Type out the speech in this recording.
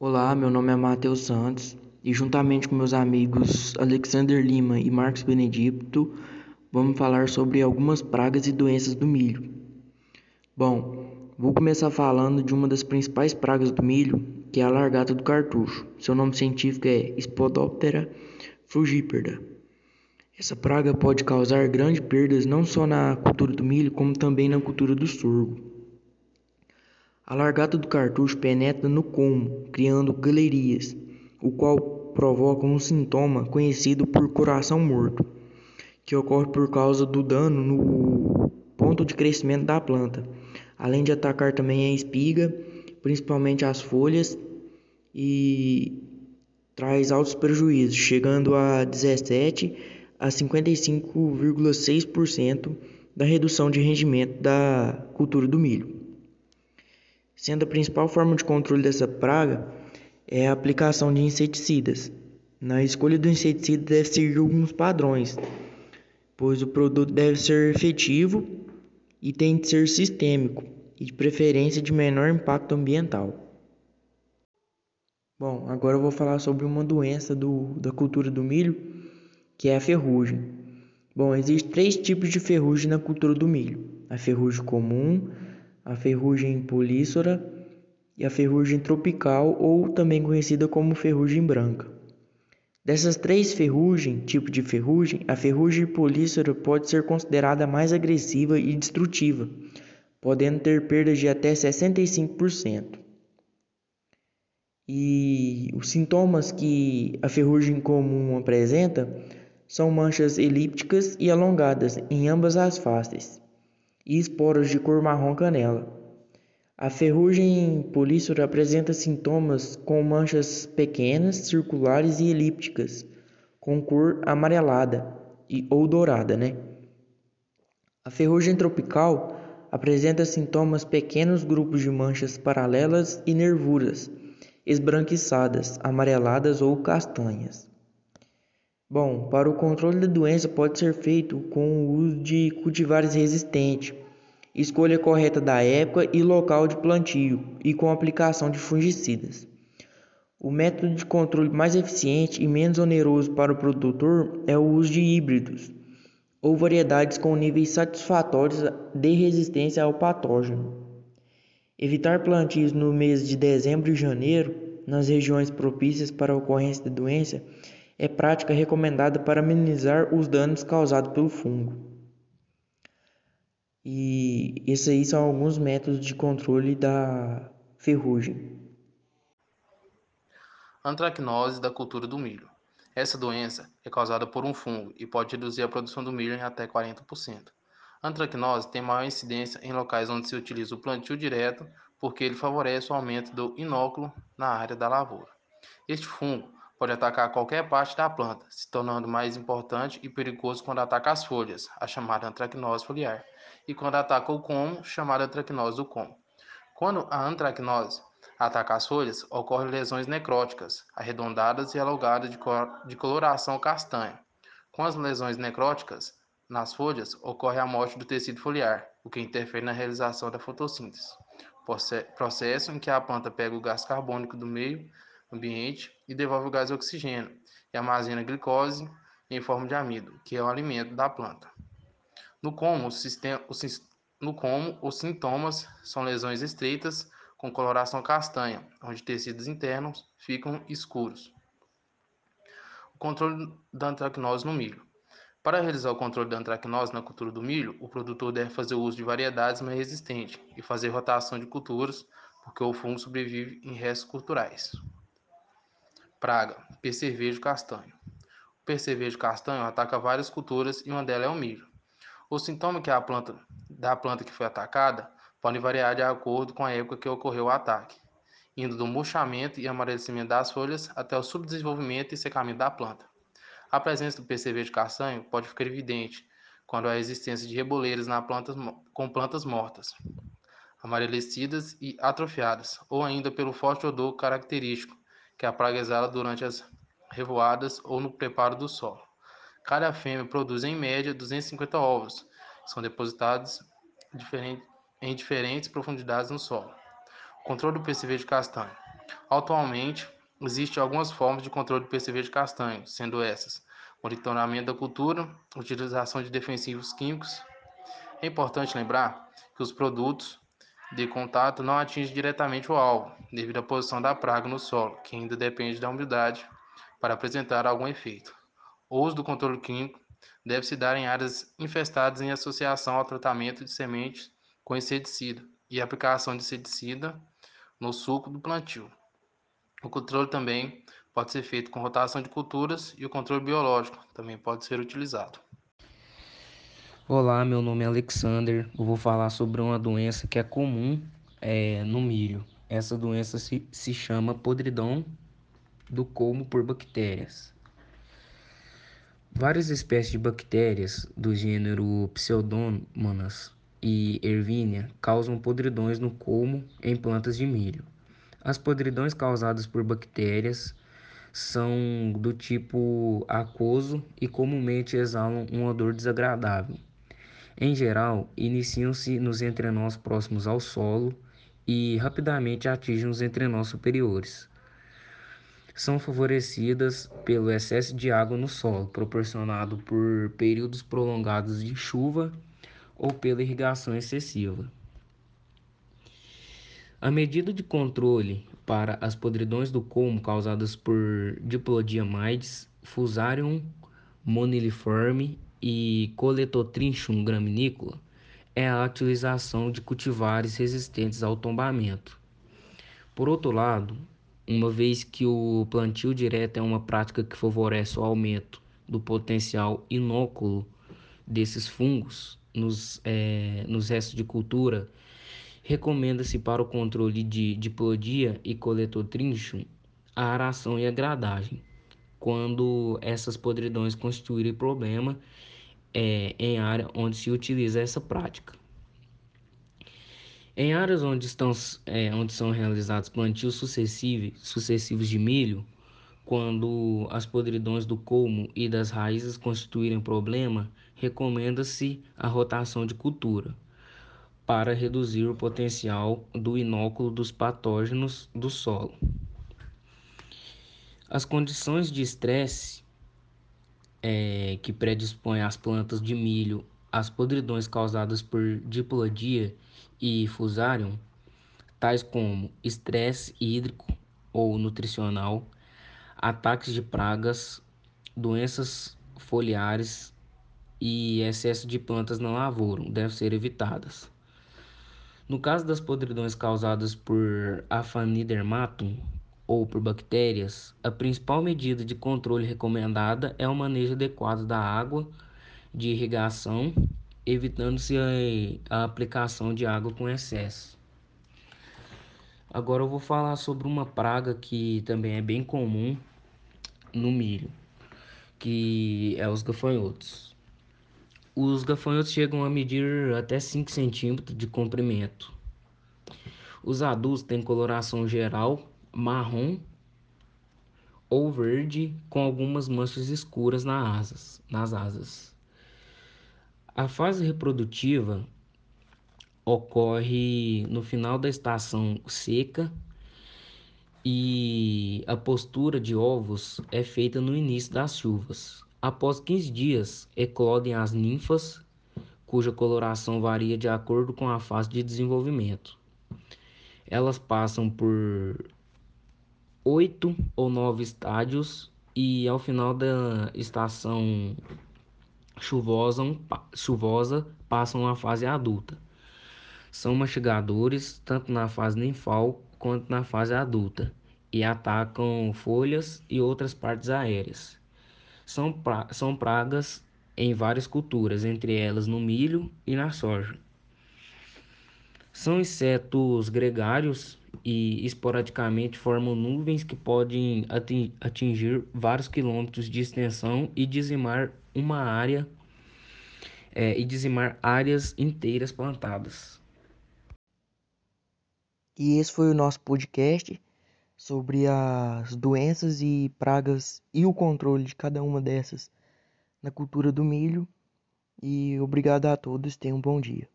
Olá, meu nome é Matheus Santos e juntamente com meus amigos Alexander Lima e Marcos Benedito, vamos falar sobre algumas pragas e doenças do milho. Bom, vou começar falando de uma das principais pragas do milho, que é a largata do cartucho. Seu nome científico é Spodoptera frugiperda. Essa praga pode causar grandes perdas não só na cultura do milho, como também na cultura do sorgo. A largata do cartucho penetra no colmo, criando galerias, o qual provoca um sintoma conhecido por coração morto, que ocorre por causa do dano no ponto de crescimento da planta, além de atacar também a espiga, principalmente as folhas, e traz altos prejuízos, chegando a 17 a 55,6% da redução de rendimento da cultura do milho sendo a principal forma de controle dessa praga é a aplicação de inseticidas. Na escolha do inseticida deve seguir alguns padrões, pois o produto deve ser efetivo e tem de ser sistêmico e de preferência de menor impacto ambiental. Bom, agora eu vou falar sobre uma doença do, da cultura do milho, que é a ferrugem. Bom, existem três tipos de ferrugem na cultura do milho: a ferrugem comum, a ferrugem polísora e a ferrugem tropical ou também conhecida como ferrugem branca. Dessas três ferrugens, tipo de ferrugem, a ferrugem polísora pode ser considerada mais agressiva e destrutiva, podendo ter perdas de até 65%. E os sintomas que a ferrugem comum apresenta são manchas elípticas e alongadas em ambas as faces e esporos de cor marrom canela. A ferrugem polísora apresenta sintomas com manchas pequenas, circulares e elípticas, com cor amarelada e, ou dourada, né? A ferrugem tropical apresenta sintomas pequenos grupos de manchas paralelas e nervuras, esbranquiçadas, amareladas ou castanhas. Bom, para o controle da doença pode ser feito com o uso de cultivares resistentes, escolha correta da época e local de plantio e com aplicação de fungicidas. O método de controle mais eficiente e menos oneroso para o produtor é o uso de híbridos ou variedades com níveis satisfatórios de resistência ao patógeno. Evitar plantios no mês de dezembro e janeiro nas regiões propícias para a ocorrência da doença é prática recomendada para minimizar os danos causados pelo fungo. E esses aí são alguns métodos de controle da ferrugem. Antracnose da cultura do milho. Essa doença é causada por um fungo e pode reduzir a produção do milho em até 40%. A antracnose tem maior incidência em locais onde se utiliza o plantio direto, porque ele favorece o aumento do inóculo na área da lavoura. Este fungo pode atacar qualquer parte da planta, se tornando mais importante e perigoso quando ataca as folhas, a chamada antracnose foliar, e quando ataca o como, chamada antracnose do como. Quando a antracnose ataca as folhas, ocorrem lesões necróticas, arredondadas e alongadas de, de coloração castanha. Com as lesões necróticas nas folhas, ocorre a morte do tecido foliar, o que interfere na realização da fotossíntese, processo em que a planta pega o gás carbônico do meio ambiente e devolve o gás oxigênio e armazena glicose em forma de amido, que é o alimento da planta. No como, sistema, no como, os sintomas são lesões estreitas com coloração castanha, onde tecidos internos ficam escuros. O controle da antracnose no milho. Para realizar o controle da antracnose na cultura do milho, o produtor deve fazer uso de variedades mais resistentes e fazer rotação de culturas, porque o fungo sobrevive em restos culturais. Praga, percevejo castanho. O percevejo castanho ataca várias culturas e uma delas é o milho. Os sintomas que a planta, da planta que foi atacada podem variar de acordo com a época que ocorreu o ataque, indo do murchamento e amarelecimento das folhas até o subdesenvolvimento e secamento da planta. A presença do percevejo castanho pode ficar evidente quando há existência de reboleiras na planta, com plantas mortas, amarelecidas e atrofiadas, ou ainda pelo forte odor característico que a praga exala durante as revoadas ou no preparo do solo. Cada fêmea produz em média 250 ovos, que são depositados em diferentes profundidades no solo. Controle do percevejo castanho. Atualmente, existem algumas formas de controle do de castanho, sendo essas monitoramento da cultura, utilização de defensivos químicos. É importante lembrar que os produtos de contato não atingem diretamente o alvo, devido à posição da praga no solo, que ainda depende da umidade para apresentar algum efeito. O uso do controle químico deve se dar em áreas infestadas em associação ao tratamento de sementes com inseticida e aplicação de inseticida no suco do plantio. O controle também pode ser feito com rotação de culturas e o controle biológico também pode ser utilizado. Olá, meu nome é Alexander. Eu vou falar sobre uma doença que é comum é, no milho. Essa doença se, se chama podridão do colmo por bactérias. Várias espécies de bactérias do gênero Pseudomonas e Ervínia causam podridões no colmo em plantas de milho. As podridões causadas por bactérias são do tipo aquoso e comumente exalam um odor desagradável. Em geral, iniciam-se nos entrenós próximos ao solo e rapidamente atingem os entrenós superiores são favorecidas pelo excesso de água no solo, proporcionado por períodos prolongados de chuva ou pela irrigação excessiva. A medida de controle para as podridões do colmo causadas por Diplodiamaides, Fusarium moniliforme e Coletotrinchum graminícola é a utilização de cultivares resistentes ao tombamento. Por outro lado, uma vez que o plantio direto é uma prática que favorece o aumento do potencial inóculo desses fungos nos, é, nos restos de cultura, recomenda-se para o controle de diplodia e coletotrinchum a aração e a gradagem, quando essas podridões constituírem problema é, em área onde se utiliza essa prática. Em áreas onde, estão, é, onde são realizados plantios sucessivos, sucessivos de milho, quando as podridões do colmo e das raízes constituírem problema, recomenda-se a rotação de cultura para reduzir o potencial do inóculo dos patógenos do solo. As condições de estresse é, que predispõem as plantas de milho às podridões causadas por diplodia e fusarium, tais como estresse hídrico ou nutricional, ataques de pragas, doenças foliares e excesso de plantas na lavoura devem ser evitadas. No caso das podridões causadas por Aphanidermatum ou por bactérias, a principal medida de controle recomendada é o manejo adequado da água de irrigação evitando-se a, a aplicação de água com excesso. Agora eu vou falar sobre uma praga que também é bem comum no milho, que é os gafanhotos. Os gafanhotos chegam a medir até 5 centímetros de comprimento. Os adultos têm coloração geral marrom ou verde com algumas manchas escuras nas asas. Nas asas. A fase reprodutiva ocorre no final da estação seca e a postura de ovos é feita no início das chuvas. Após 15 dias, eclodem as ninfas, cuja coloração varia de acordo com a fase de desenvolvimento. Elas passam por oito ou nove estádios e ao final da estação chuvosa, chuvosa passam à fase adulta. São mastigadores tanto na fase ninfal quanto na fase adulta e atacam folhas e outras partes aéreas. São, pra são pragas em várias culturas, entre elas no milho e na soja. São insetos gregários e esporadicamente formam nuvens que podem atingir vários quilômetros de extensão e dizimar uma área é, e dizimar áreas inteiras plantadas. E esse foi o nosso podcast sobre as doenças e pragas e o controle de cada uma dessas na cultura do milho. E obrigado a todos, tenham um bom dia.